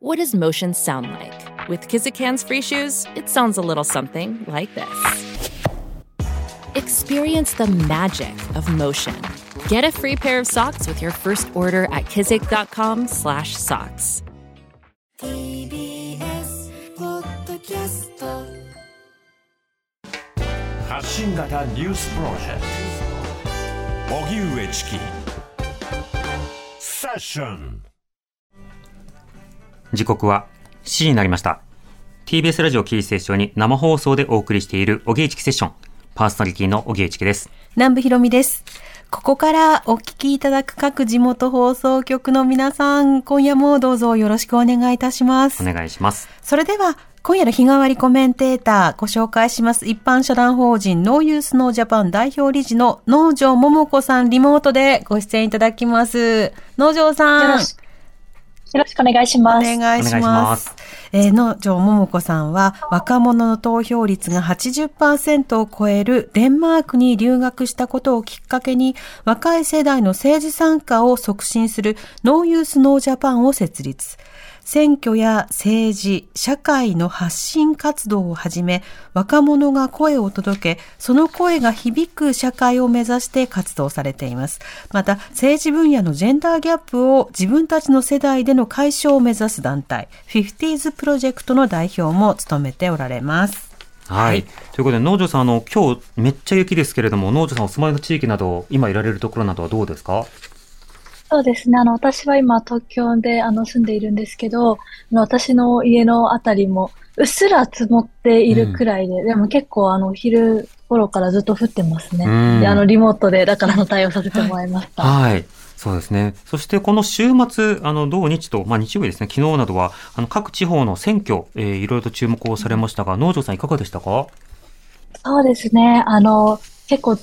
What does motion sound like? With Kizikans free shoes, it sounds a little something like this. Experience the magic of motion. Get a free pair of socks with your first order at kizik.com/socks. TBS ポッドキャスト発信型ニュースプロジェクト荻上チキセッション 時刻は7時になりました。TBS ラジオキーステーションに生放送でお送りしているおぎえちきセッション。パーソナリティのおぎえちきです。南部ひろみです。ここからお聞きいただく各地元放送局の皆さん、今夜もどうぞよろしくお願いいたします。お願いします。それでは、今夜の日替わりコメンテーター、ご紹介します。一般社団法人ノーユースノージャパン代表理事の農場桃子さん、リモートでご出演いただきます。農場さん。よろしよろしくお願いします。お願いし。ますえー、農場桃子さんは若者の投票率が80%を超えるデンマークに留学したことをきっかけに若い世代の政治参加を促進するノーユースノージャパンを設立。選挙や政治、社会の発信活動をはじめ、若者が声を届け、その声が響く社会を目指して活動されています。また、政治分野のジェンダーギャップを自分たちの世代での解消を目指す団体、50s プロジェクトの代表も務めておられます。はい。ということで、農場さん、あの、今日めっちゃ雪ですけれども、農場さんお住まいの地域など、今いられるところなどはどうですか？そうですね。あの、私は今東京であの住んでいるんですけど、私の家のあたりもうっすら積もっているくらいで、でも結構あの、昼頃からずっと降ってますね。うんで、あの、リモートで、だからあの対応させてもらいました。はい。そうですね。そしてこの週末、あの、土日と、まあ日曜日ですね、昨日などは、あの、各地方の選挙、えーいろいろと注目をされましたが、農場さんいかがでしたか？そうですね。あの、結構、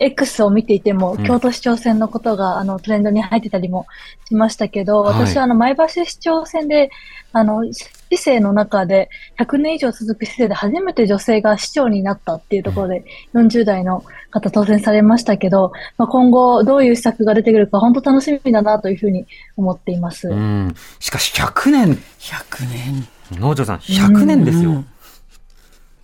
X を見ていても、うん京都市長選のことが、あの、トレンドに入ってたりもしましたけど、はい私はあの、前橋市長選で、あの、市政の中で、100年以上続く市政で初めて女性が市長になったっていうところで、40代の方当選されましたけど、まあ、今後どういう施策が出てくるか、本当楽しみだなというふうに思っています。うん。しかし100年、100年。農場さん、100年ですよ。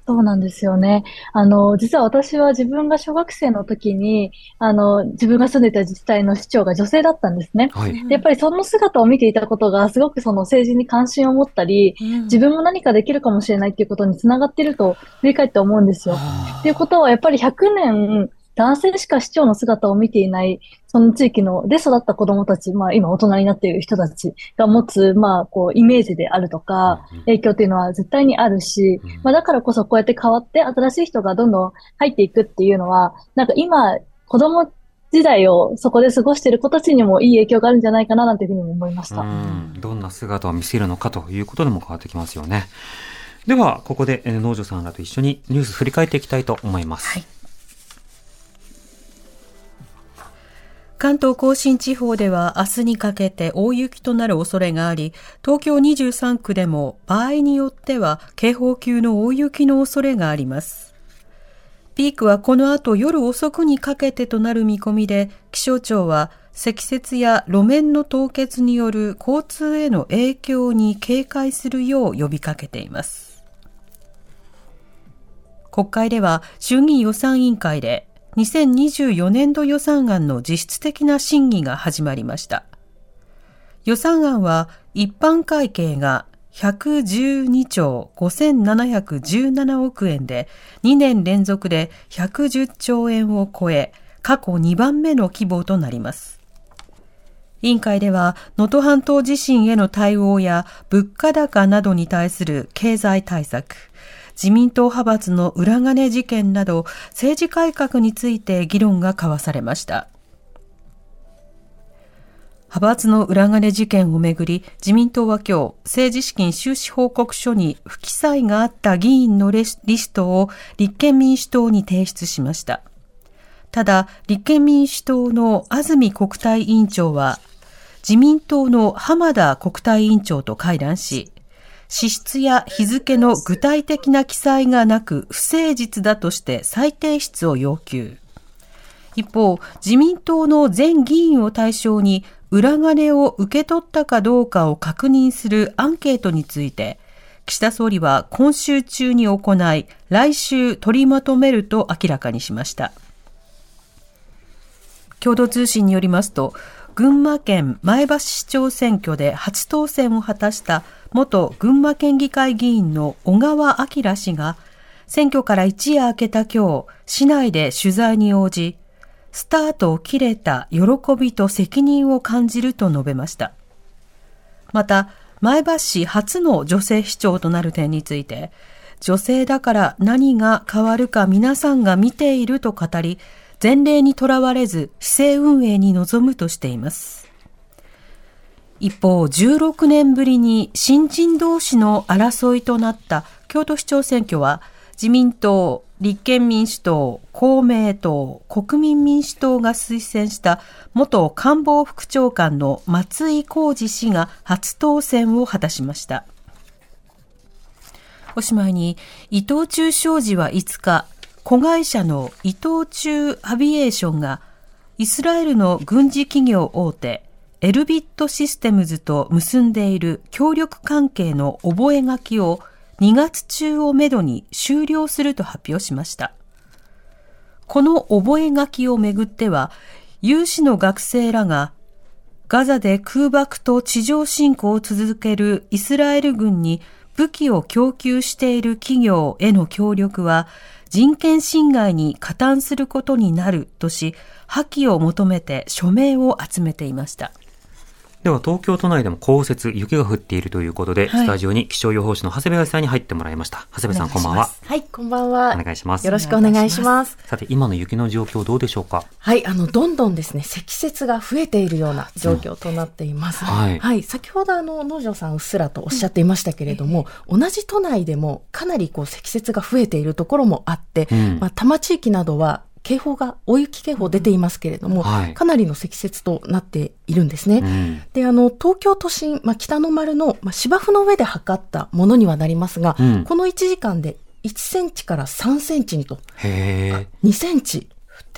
そうなんですよね。あの、実は私は自分が小学生の時に、あの、自分が住んでいた自治体の市長が女性だったんですね。はい。でやっぱりその姿を見ていたことが、すごくその政治に関心を持ったり、自分も何かできるかもしれないっていうことにつながっていると振り返って思うんですよ。っていうことは、やっぱり100年、男性しか市長の姿を見ていない、その地域ので育った子供たち、まあ今大人になっている人たちが持つ、まあこうイメージであるとか、影響っていうのは絶対にあるし、うんまあだからこそこうやって変わって新しい人がどんどん入っていくっていうのは、なんか今、子供時代をそこで過ごしている子たちにもいい影響があるんじゃないかななんていうふうにも思いました。うんどんな姿を見せるのかということでも変わってきますよね。では、ここでえー農場さんらと一緒にニュース振り返っていきたいと思います。関東甲信地方では明日にかけて大雪となる恐れがあり、東京23区でも場合によっては警報級の大雪の恐れがあります。ピークはこの後夜遅くにかけてとなる見込みで、気象庁は積雪や路面の凍結による交通への影響に警戒するよう呼びかけています。国会では衆議院予算委員会で2024年度予算案の実質的な審議が始まりました。予算案は一般会計が112兆5717億円で2年連続で110兆円を超え過去2番目の規模となります。委員会では能登半島地震への対応や物価高などに対する経済対策、自民党派閥の裏金事件など政治改革について議論が交わされました。派閥の裏金事件をめぐり、自民党は今日、政治資金収支報告書に不記載があった議員のレスリストを立憲民主党に提出しました。ただ、立憲民主党の安住国対委員長は、自民党の浜田国対委員長と会談し、支出や日付の具体的な記載がなく不誠実だとして再提出を要求。一方、自民党の全議員を対象に裏金を受け取ったかどうかを確認するアンケートについて、岸田総理は今週中に行い、来週取りまとめると明らかにしました。共同通信によりますと、群馬県前橋市長選挙で初当選を果たした元群馬県議会議員の小川明氏が、選挙から一夜明けた今日、市内で取材に応じ、スタートを切れた喜びと責任を感じると述べました。また、前橋市初の女性市長となる点について、女性だから何が変わるか皆さんが見ていると語り、前例にとらわれず市政運営に臨むとしています。一方、16年ぶりに新人同士の争いとなった京都市長選挙は、自民党、立憲民主党、公明党、国民民主党が推薦した元官房副長官の松井浩二氏が初当選を果たしました。おしまいに、伊藤忠商事は5日、子会社の伊藤忠アビエーションが、イスラエルの軍事企業大手、エルビットシステムズと結んでいる協力関係の覚書を2月中をめどに終了すると発表しました。この覚書をめぐっては、有志の学生らがガザで空爆と地上侵攻を続けるイスラエル軍に武器を供給している企業への協力は人権侵害に加担することになるとし、破棄を求めて署名を集めていました。では東京都内でも降雪、雪が降っているということで、はい、スタジオに気象予報士の長谷部さんに入ってもらいました。長谷部さん、こんばんは。はい、こんばんは。お願いします。よろしくお願いします。さて、今の雪の状況どうでしょうか？はい、あの、どんどんですね、積雪が増えているような状況となっています。はい、はい。先ほどあの、農場さんうっすらとおっしゃっていましたけれども、うん、同じ都内でもかなりこう積雪が増えているところもあって、うん、まあ、多摩地域などは警報が、大雪警報出ていますけれども、はい、かなりの積雪となっているんですね。うん、で、あの、東京都心、まあ、北の丸の、まあ、芝生の上で測ったものにはなりますが、うん、この1時間で1センチから3センチにと、へ2センチ、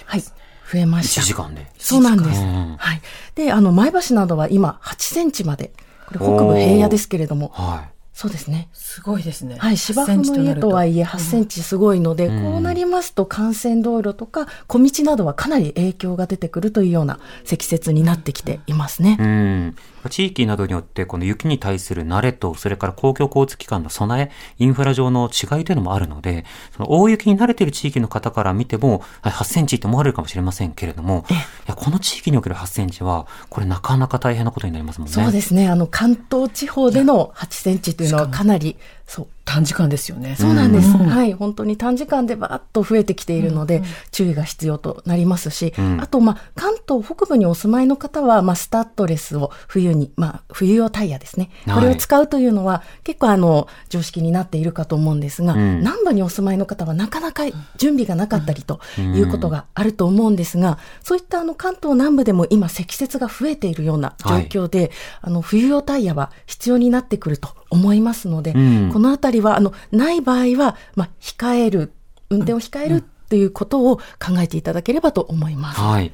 はい、増えました。1時間で。そうなんです。はい。で、あの、前橋などは今8センチまで、これ北部平野ですけれども、はいそうですね。すごいですね。はい。芝生の家とはいえ8センチすごいので、うん、こうなりますと幹線道路とか小道などはかなり影響が出てくるというような積雪になってきていますね。うん。地域などによってこの雪に対する慣れと、それから公共交通機関の備え、インフラ上の違いというのもあるので、その大雪に慣れている地域の方から見ても、8センチって思われるかもしれませんけれども、いやこの地域における8センチは、これなかなか大変なことになりますもんね。そうですね。あの、関東地方での8センチというのかなり、そう、短時間ですよね。そうなんです。うん、はい。本当に短時間でバーッと増えてきているので、うん、注意が必要となりますし、うん、あと、まあ、関東北部にお住まいの方は、まあ、スタッドレスを冬に、まあ、冬用タイヤですね。これを使うというのは、結構あの、常識になっているかと思うんですが、南部にお住まいの方はなかなか準備がなかったりということがあると思うんですが、そういったあの、関東南部でも今積雪が増えているような状況で、はい、あの、冬用タイヤは必要になってくると思いますので、このあたりりは、あの、ない場合は、まあ、控える、運転を控えるということを考えていただければと思います。はい。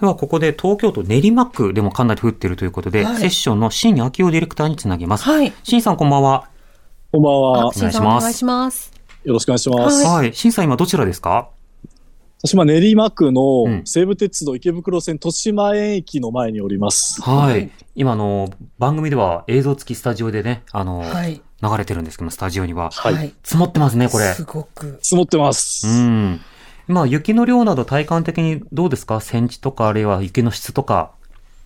では、ここで東京都練馬区でもかなり降っているということで、はい、セッションの新明夫ディレクターにつなげます。はい。新さん、こんばんは。こんばんは。お願いします。お願いします。よろしくお願いします。はい。新さん、今どちらですか？私は練馬区の西武鉄道池袋線豊島園駅の前におります。はい。今の番組では映像付きスタジオでね、あの、はい、流れてるんですけど、スタジオには。はい。積もってますね、これ。すごく。積もってます。うん。まあ、雪の量など体感的にどうですか？センチとか、あるいは雪の質とか。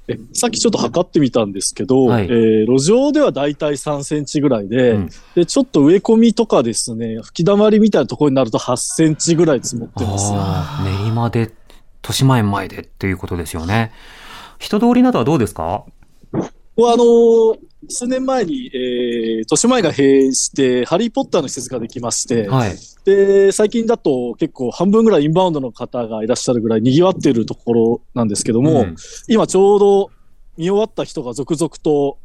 えさっきちょっと測ってみたんですけど、はい、えー、路上ではだいたい3センチぐらいで、うん、で、ちょっと植え込みとかですね、吹き溜まりみたいなところになると8センチぐらい積もってます。練馬で、豊島園前でっていうことですよね。人通りなどはどうですか？こあのー、数年前に、えー、豊島園が閉園して、ハリーポッターの施設ができまして、はい、で、最近だと結構半分ぐらいインバウンドの方がいらっしゃるぐらい賑わっているところなんですけども、うん、今ちょうど見終わった人が続々と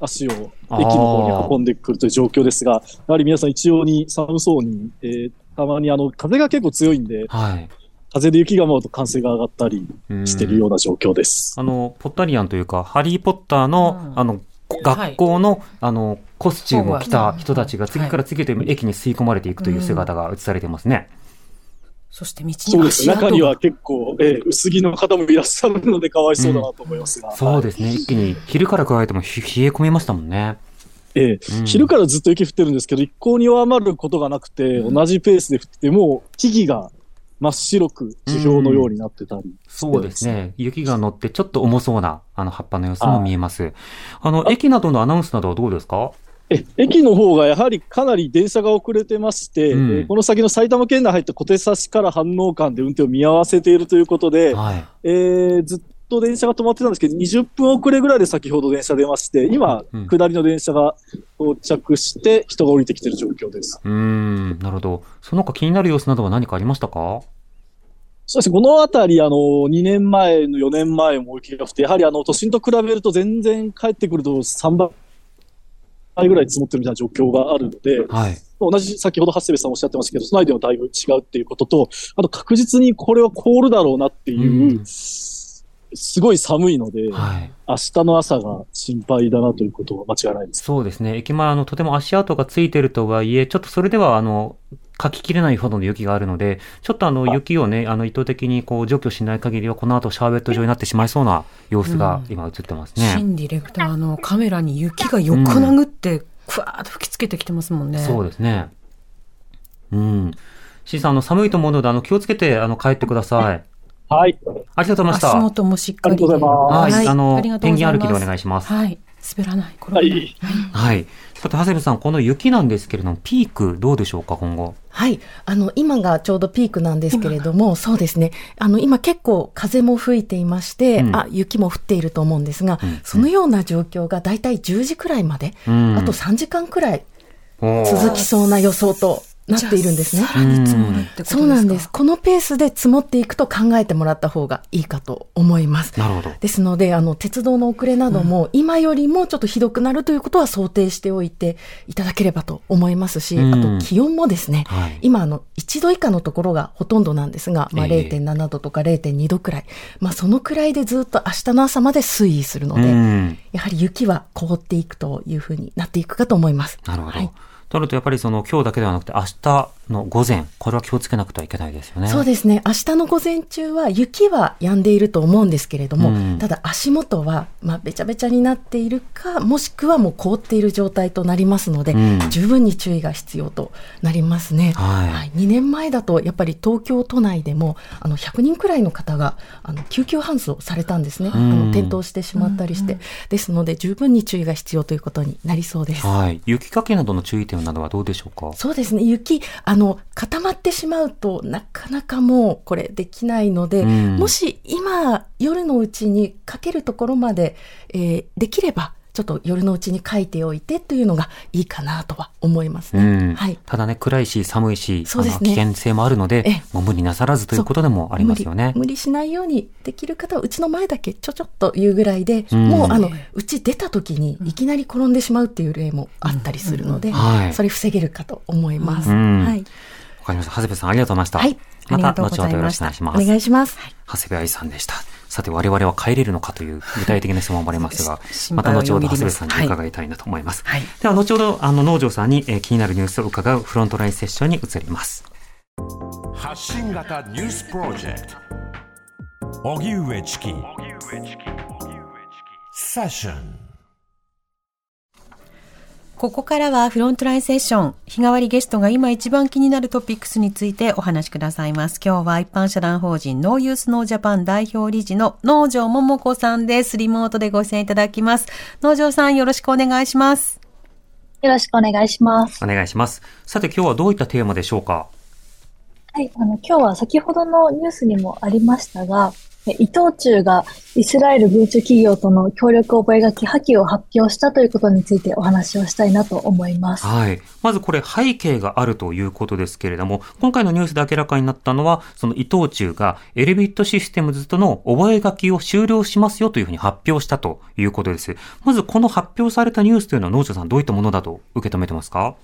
足を駅の方に運んでくるという状況ですが、やはり皆さん一様に寒そうに、えー、たまにあの風が結構強いんで、はい、風で雪が舞うと歓声が上がったりしてるような状況です。あの、ポッタリアンというか、ハリーポッターの、あの、学校の、あの、コスチュームを着た人たちが次から次へと駅に吸い込まれていくという姿が映されてますね。そして道にそうです。中には結構、えー薄着の方もいらっしゃるのでかわいそうだなと思いますが。そうですね。一気に昼から加えてもひ冷え込みましたもんね。ええうん昼からずっと雪降ってるんですけど、一向に弱まることがなくて、同じペースで降って、もう木々が真っ白く地表のようになってたり、そうですね。雪が乗ってちょっと重そうな、あの、葉っぱの様子も見えます。あの、駅などのアナウンスなどはどうですか？え駅の方がやはりかなり電車が遅れてまして、うんえーこの先の埼玉県内入った小手差しから飯能間で運転を見合わせているということで、はい。えーずっと電車が止まってたんですけど、20分遅れぐらいで先ほど電車出まして、今、うん下りの電車が到着して、人が降りてきてる状況です。うーん、なるほど。その他気になる様子などは何かありましたか？そうでこの辺り、あの、2年前の4年前も雪が降って、やはりあの、都心と比べると全然帰ってくると3倍ぐらい積もってるみたいな状況があるので、はい。同じ先ほど長谷部さんおっしゃってましたけど、その間でもだいぶ違うっていうことと、あと確実にこれは凍るだろうなっていう、うんすごい寒いので、はい。明日の朝が心配だなということは間違いないです。そうですね。駅前、あの、とても足跡がついてるとはいえ、ちょっとそれでは、あの、書ききれないほどの雪があるので、ちょっとあの、雪をね、あの、意図的にこう除去しない限りは、この後シャーベット状になってしまいそうな様子が今映ってますね。新ディレクターのカメラに雪が横殴って、ふわーっと吹きつけてきてますもんね。そうですね。うん。シーさん、あの、寒いと思うので、あの、気をつけて、あの、帰ってください。はい。ありがとうございました。足元もしっかり。ありがとうございますはい。あの、ペンギン歩きでお願いします。はい。滑らない。はい。はい。さて、長谷部さん、この雪なんですけれども、ピークどうでしょうか、今後？はい。あの、今がちょうどピークなんですけれども、そうですね。あの、今結構風も吹いていまして、うんあ、雪も降っていると思うんですが、そのような状況がだいたい10時くらいまで、うんあと3時間くらい続きそうな予想となっているんですね。さらに積もるってことですか？そうなんです。。このペースで積もっていくと考えてもらった方がいいかと思います。なるほど。ですので、あの、鉄道の遅れなども、今よりもちょっとひどくなるということは想定しておいていただければと思いますし、うんあと気温もですね、はい今、あの、1度以下のところがほとんどなんですが、まあ、ええ0.7度とか0.2度くらい、まあ、そのくらいでずっと明日の朝まで推移するのうで、ん。やはり雪は凍っていくというふうになっていくかと思います。なるほど。はいとなると、やっぱりその、今日だけではなくて、明日の午前、これは気をつけなくてはいけないですよね。そうですね。明日の午前中は雪は止んでいると思うんですけれども、うんただ足元は、まあ、べちゃべちゃになっているか、もしくはもう凍っている状態となりますので、うん十分に注意が必要となりますね。はい2年前だと、やっぱり東京都内でも、あの、100人くらいの方が、あの、救急搬送されたんですね。あうんの、転倒してしまったりして。ですので、十分に注意が必要ということになりそうです。はい。雪かきなどの注意点などはどうでしょうか？そうですね。雪、あの、固まってしまうとなかなかもうこれできないので、うん。もし今夜のうちにかけるところまで、えーできれば、ちょっと夜のうちに書いておいてというのがいいかなとは思いますね。うん。はい。ただね、暗いし、寒いし、そうですね危険性もあるのでええ、もう無理なさらずということでもありますよね無理。無理しないようにできる方はうちの前だけちょちょっというぐらいで、うんもうあの、うち出た時にいきなり転んでしまうっていう例もあったりするので、はいそれ防げるかと思います。うんはい。わかりました。長谷部さん、ありがとうございました。はいまた、後ほどよろしくおお願いします。願いします。長谷部愛さんでした。さて、我々は帰れるのかという具体的な質問もありますが、心また後ほど長谷部さんに伺いたいなと思います。はい。では、後ほど、あの、農場さんに、えー気になるニュースを伺うフロントラインセッションに移ります。発信型ニュースプロジェクト。荻上チキ。セッションここからはフロントラインセッション。日替わりゲストが今一番気になるトピックスについてお話しくださいます。今日は一般社団法人 NO YOUTH NO JAPAN 代表理事の能條桃子さんです。リモートでご出演いただきます。能條さんよろしくお願いします。よろしくお願いします。お願いします。さて、今日はどういったテーマでしょうか？はい、あの、今日は先ほどのニュースにもありましたが、え伊藤忠がイスラエル軍中企業との協力覚書破棄を発表したということについてお話をしたいなと思います。はい。まずこれ背景があるということですけれども、今回のニュースで明らかになったのは、その伊藤忠がエレビットシステムズとの覚書を終了しますよというふうに発表したということです。まずこの発表されたニュースというのは農場さんどういったものだと受け止めてますか？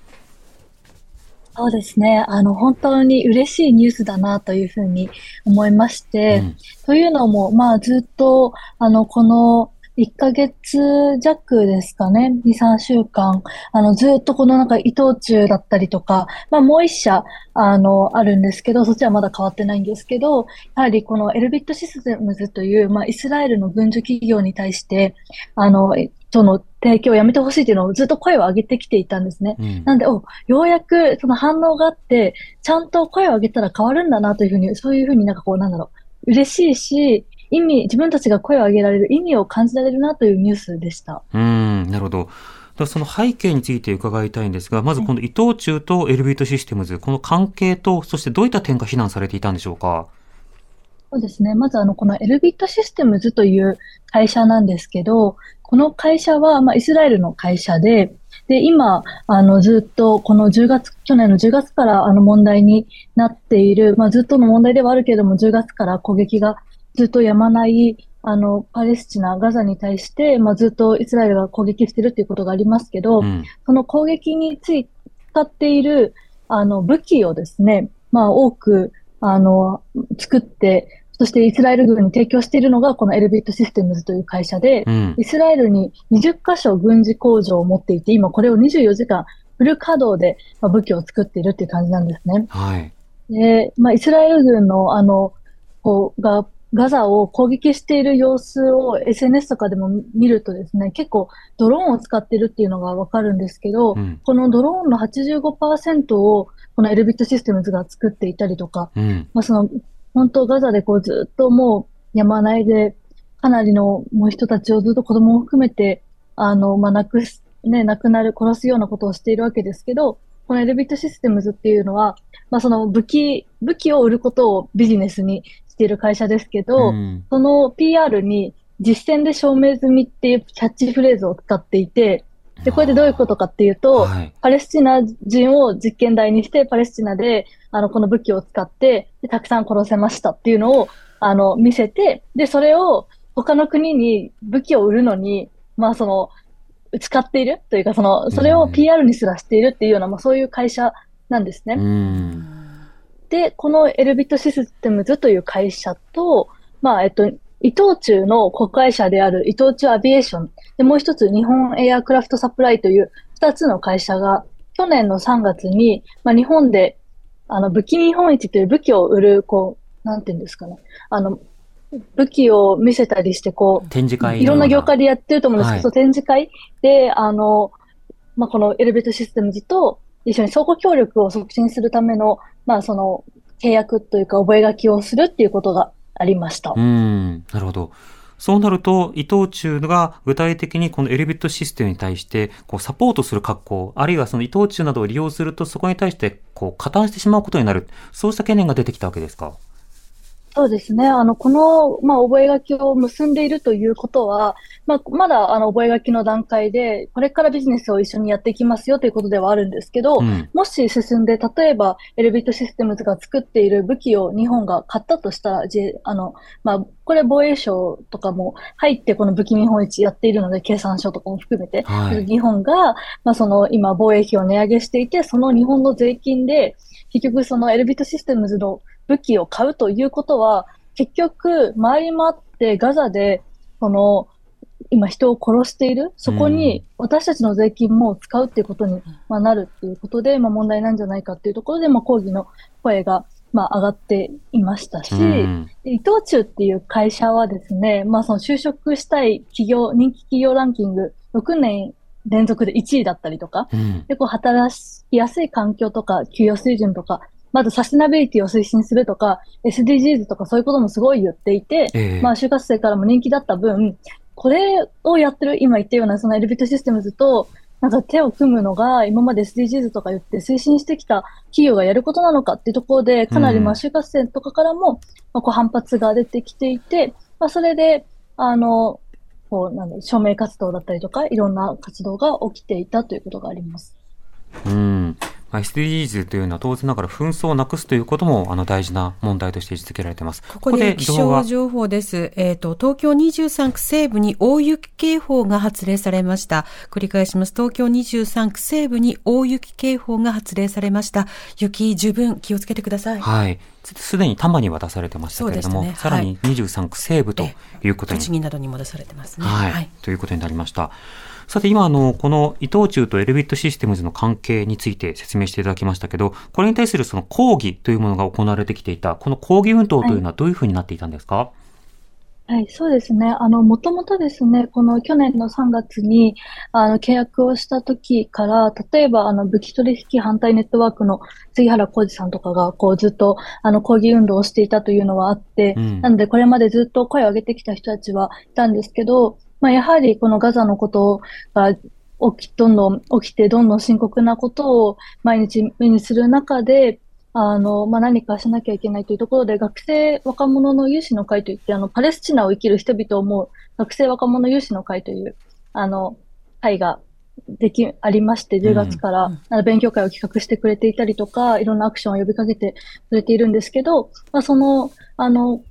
そうですね。あの、本当に嬉しいニュースだなというふうに思いまして、うん、というのも、まあ、ずっと、あの、この、1ヶ月弱ですかね、2、3週間、あの、ずっとこのなんか伊藤忠だったりとか、まあもう一社、あの、あるんですけど、そっちはまだ変わってないんですけど、やはりこのエルビットシステムズという、まあイスラエルの軍需企業に対して、あの、その提供をやめてほしいというのをずっと声を上げてきていたんですね。うん、なんで、お、ようやくその反応があって、ちゃんと声を上げたら変わるんだなというふうに、そういうふうになんかこう、なんだろう、嬉しいし、意味、自分たちが声を上げられる意味を感じられるなというニュースでした。うん、なるほど。その背景について伺いたいんですが、まずこの伊藤忠とエルビートシステムズ、この関係と、そしてどういった点が非難されていたんでしょうか？そうですね。まずあの、このエルビットシステムズという会社なんですけど、この会社は、まあ、イスラエルの会社で、で、今、あの、ずっと、この10月、去年の10月から、あの、問題になっている、まあ、ずっとの問題ではあるけれども、10月から攻撃がずっとやまない、あの、パレスチナ、ガザに対して、まあ、ずっとイスラエルが攻撃してるっていうことがありますけど、うん、その攻撃について使っている、あの、武器をですね、まあ、多く、あの、作って、そしてイスラエル軍に提供しているのがこのエルビットシステムズという会社で、うん、イスラエルに20カ所軍事工場を持っていて、今これを24時間フル稼働で武器を作っているっていう感じなんですね。はい。で、まあ、イスラエル軍のあの、こう、がガザを攻撃している様子を SNS とかでも見るとですね、結構ドローンを使ってるっていうのがわかるんですけど、うん、このドローンの85%をこのエルビットシステムズが作っていたりとか、うん、まあその本当ガザでこうずっともう山ないで、かなりのもう人たちをずっと子供を含めて、あの、まあ、亡くす、ね、亡くなる、殺すようなことをしているわけですけど、このエルビットシステムズっていうのは、まあ、その武器、武器を売ることをビジネスにしている会社ですけど、うん、その PR に実践で証明済みっていうキャッチフレーズを使っていて、で、これでどういうことかっていうと、はい、パレスチナ人を実験台にして、パレスチナで、あの、この武器を使って、でたくさん殺せましたっていうのを、あの、見せて、で、それを他の国に武器を売るのに、まあ、その、使っているというか、その、それを PR にすらしているっていうような、まあ、そういう会社なんですね。で、このエルビットシステムズという会社と、まあ、えっと、伊藤忠の子会社である伊藤忠アビエーション、で、もう一つ日本エアクラフトサプライという二つの会社が、去年の3月に、まあ、日本で、あの、武器見本市という武器を売る、こう、なんていうんですかね。あの、武器を見せたりして、こう、展示会いろんな業界でやってると思うんですけど、はい、展示会で、あの、まあ、このエレベートシステムズと一緒に相互協力を促進するための、まあ、その、契約というか、覚書をするっていうことがありました。うん、なるほど。そうなると、伊藤忠が具体的にこのエレビットシステムに対して、こう、サポートする格好、あるいはその伊藤忠などを利用すると、そこに対して、こう、加担してしまうことになる。そうした懸念が出てきたわけですか？そうですね。あの、この、まあ、覚書を結んでいるということは、まあ、まだ、あの、覚書の段階で、これからビジネスを一緒にやっていきますよということではあるんですけど、うん、もし進んで、例えば、エルビットシステムズが作っている武器を日本が買ったとしたら、あの、まあ、これ防衛省とかも入ってこの武器見本市やっているので、経産省とかも含めて、はい、日本が、まあ、その、今、防衛費を値上げしていて、その日本の税金で、結局そのエルビットシステムズの武器を買うということは、結局、回り回ってガザで、この、今人を殺している、そこに私たちの税金も使うっていうことに、まあ、なるっていうことで、まあ、問題なんじゃないかっていうところで、まあ、抗議の声が、まあ、上がっていましたし、伊藤忠っていう会社はですね、まあ、その就職したい企業、人気企業ランキング、6年連続で1位だったりとか、うん、でこう働きやすい環境とか、給与水準とか、まずサステナビリティを推進するとか、SDGs とかそういうこともすごい言っていて、えー、まあ就活生からも人気だった分、これをやってる、今言ったようなそのエルビットシステムズと、なんか手を組むのが今まで SDGs とか言って推進してきた企業がやることなのかっていうところで、かなりまあ就活生とかからも、まあ、こう反発が出てきていて、まあそれで、あの、こう、なんだ、署名活動だったりとか、いろんな活動が起きていたということがあります。うん。SDGs というのは当然ながら紛争をなくすということもあの大事な問題として位置づけられています。ここで気象情報です。えっ、ー、と、東京23区西部に大雪警報が発令されました。繰り返します。東京23区西部に大雪警報が発令されました。雪十分気をつけてください。はい。すでに多摩には出されてましたけれども、ね、さらに23区西部ということに。栃木などにも出されてますね。はい。はい、ということになりました。さて今あの、この伊藤忠とエルビットシステムズの関係について説明していただきましたけど、これに対するその抗議というものが行われてきていた、この抗議運動というのはどういうふうになっていたんですか、はいはい、そうですね。あの、もともとですね、この去年の3月に、あの、契約をした時から、例えば、あの、武器取引反対ネットワークの杉原浩二さんとかが、こう、ずっと、あの、抗議運動をしていたというのはあって、うん、なので、これまでずっと声を上げてきた人たちはいたんですけど、まあ、やはり、このガザのことが、起き、どんどん起きて、どんどん深刻なことを毎日目にする中で、あの、まあ、何かしなきゃいけないというところで、学生若者の有志の会といって、あの、パレスチナを生きる人々を思う学生若者有志の会という、あの、会ができ、ありまして、10月から、うん、勉強会を企画してくれていたりとか、いろんなアクションを呼びかけてくれているんですけど、まあ、その、あの、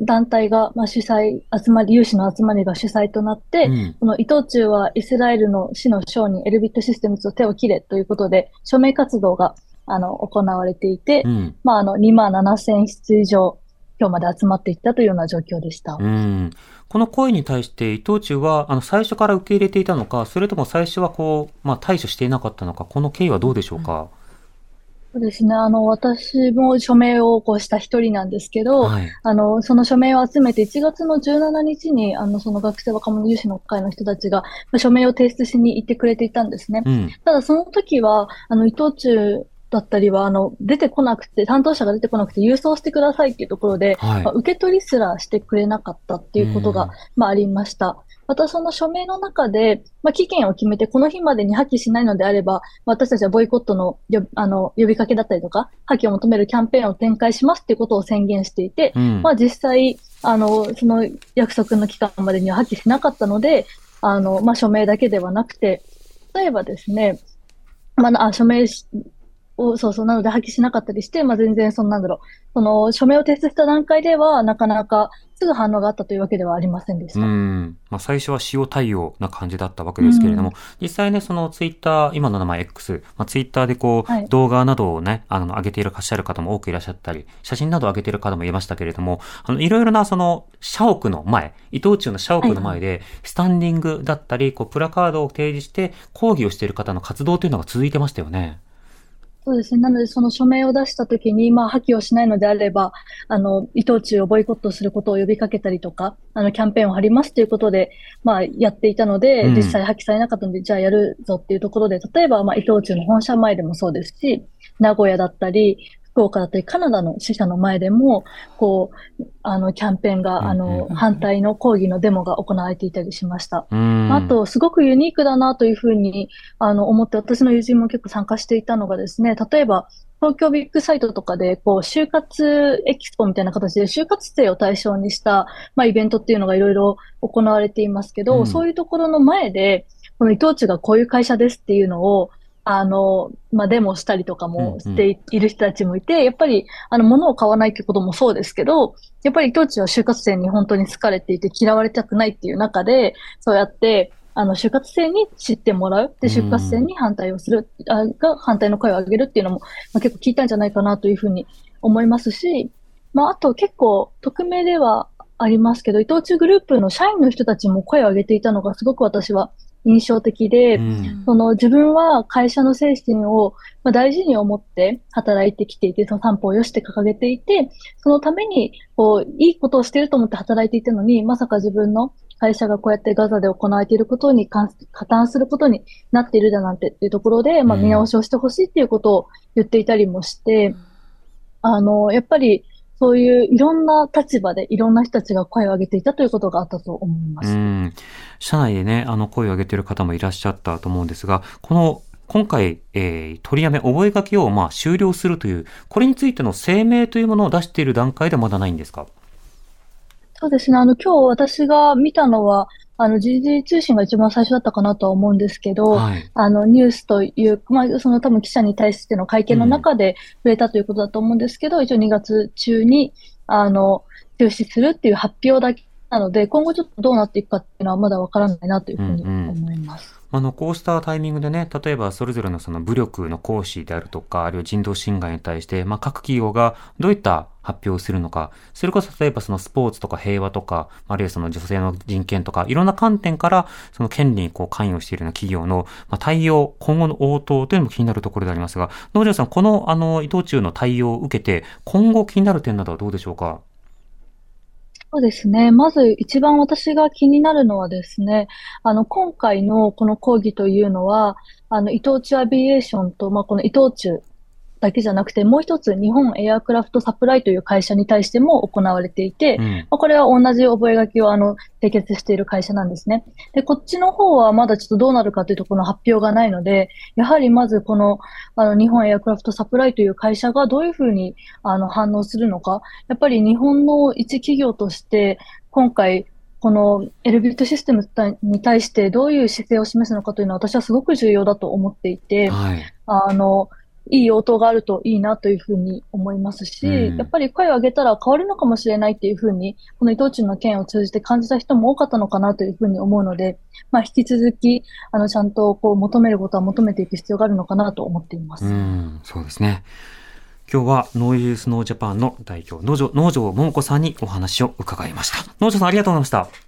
団体が、まあ、主催、集まり、有志の集まりが主催となって、うん、この伊藤忠はイスラエルの死の将にエルビットシステムズを手を切れということで、署名活動があの、行われていて、うん、まあ、あの、2万7千室以上、今日まで集まっていったというような状況でした。うん。この声に対して伊藤忠は、あの、最初から受け入れていたのか、それとも最初はこう、まあ、対処していなかったのか、この経緯はどうでしょうか、うんそうですね。あの、私も署名をこうした一人なんですけど、はい、あの、その署名を集めて1月の17日に、あの、その学生若者有志の会の人たちが、署名を提出しに行ってくれていたんですね。うん、ただその時は、あの、伊藤忠だったりは、あの、出てこなくて、担当者が出てこなくて郵送してくださいっていうところで、はい、まあ、受け取りすらしてくれなかったっていうことが、まあ、ありました。またその署名の中で、まあ、期限を決めて、この日までに破棄しないのであれば、私たちはボイコットのよあの呼びかけだったりとか、破棄を求めるキャンペーンを展開しますっていうことを宣言していて、うん、まあ実際、あの、その約束の期間までには破棄しなかったので、あの、まあ署名だけではなくて、例えばですね、まあ、署名を、そうそう、なので破棄しなかったりして、まあ、全然、そんなんだろう。その、署名を提出した段階では、なかなかすぐ反応があったというわけではありませんでした。うん。まあ、最初は塩対応な感じだったわけですけれども、実際ね、そのツイッター、今の名前 X、まあ、ツイッターでこう、はい、動画などをね、あの、上げていらっしゃる方も多くいらっしゃったり、写真などを上げている方もいましたけれども、あの、いろいろなその、社屋の前、伊藤忠の社屋の前で、スタンディングだったり、こう、プラカードを提示して抗議をしている方の活動というのが続いてましたよね。そうですね。なので、その署名を出したときに、まあ、破棄をしないのであれば、あの、伊藤忠をボイコットすることを呼びかけたりとか、あの、キャンペーンを張りますということで、まあ、やっていたので、実際破棄されなかったので、じゃあやるぞっていうところで、例えば、まあ、伊藤忠の本社前でもそうですし、名古屋だったり、福岡だったり、カナダの支社の前でも、こう、あの、キャンペーンが、あの、反対の抗議のデモが行われていたりしました。あと、すごくユニークだなというふうに、あの、思って、私の友人も結構参加していたのがですね、例えば、東京ビッグサイトとかで、こう、就活エキスポみたいな形で、就活生を対象にした、まあ、イベントっていうのがいろいろ行われていますけど、うん、そういうところの前で、この伊藤忠がこういう会社ですっていうのを、あの、まあ、デモしたりとかもしている人たちもいて、うんうん、やっぱり、あの、物を買わないってこともそうですけど、やっぱり伊藤忠は就活生に本当に好かれていて嫌われたくないっていう中で、そうやって、あの、就活生に知ってもらう。で、就活生に反対をする、うん、あが反対の声を上げるっていうのも、まあ、結構聞いたんじゃないかなというふうに思いますし、まあ、あと結構、匿名ではありますけど、伊藤忠グループの社員の人たちも声を上げていたのがすごく私は印象的で、うん、その自分は会社の精神を大事に思って働いてきていて、その担保をよして掲げていて、そのためにこういいことをしていると思って働いていたのに、まさか自分の会社がこうやってガザで行われていることに加担することになっているだなんてっていうところで、まあ、見直しをしてほしいっていうことを言っていたりもして、あの、やっぱりそういういろんな立場でいろんな人たちが声を上げていたということがあったと思います。うん。社内でね、あの声を上げている方もいらっしゃったと思うんですが、この今回、えー、取りやめ、覚書をまあ終了するという、これについての声明というものを出している段階ではまだないんですか？そうですね。あの、今日私が見たのは、あの、時事通信が一番最初だったかなとは思うんですけど、はい、あの、ニュースという、まあ、その多分記者に対しての会見の中で触れたということだと思うんですけど、うん、一応2月中に、あの、中止するっていう発表だけなので、今後ちょっとどうなっていくかっていうのはまだわからないなというふうに思います。うんうんあの、こうしたタイミングでね、例えばそれぞれのその武力の行使であるとか、あるいは人道侵害に対して、まあ、各企業がどういった発表をするのか、それこそ例えばそのスポーツとか平和とか、あるいはその女性の人権とか、いろんな観点から、その権利にこう関与しているような企業の、まあ、対応、今後の応答というのも気になるところでありますが、農場さん、このあの、伊藤忠の対応を受けて、今後気になる点などはどうでしょうか？そうですね。まず一番私が気になるのはですね、あの、今回のこの講義というのは、あの、伊藤忠アビエーションと、まあ、この伊藤忠だけじゃなくて、もう一つ日本エアクラフトサプライという会社に対しても行われていて、うん、まあ、これは同じ覚書をあの締結している会社なんですね。で、こっちの方はまだちょっとどうなるかというところの発表がないので、やはりまずこのあの日本エアクラフトサプライという会社がどういうふうにあの反応するのか、やっぱり日本の一企業として今回このエルビットシステムに対してどういう姿勢を示すのかというのは私はすごく重要だと思っていて、はい、あの、いい応答があるといいなというふうに思いますし、うん、やっぱり声を上げたら変わるのかもしれないっていうふうに、この伊藤忠の件を通じて感じた人も多かったのかなというふうに思うので、まあ、引き続き、あの、ちゃんとこう求めることは求めていく必要があるのかなと思っています。うん、そうですね。今日はノーユースノージャパンの代表、農場、農場桃子さんにお話を伺いました。農場さんありがとうございました。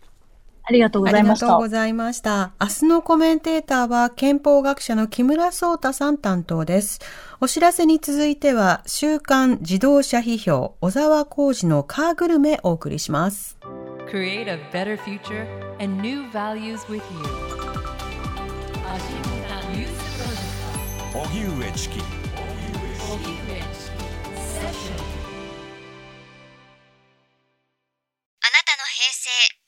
ありがとうございました。ありがとうございました。明日のコメンテーターは憲法学者の木村壮太さん担当です。お知らせに続いては、週刊自動車批評、小沢浩二のカーグルメお送りします。Create a better future and new values with you. 荻上チキ。荻上チキ。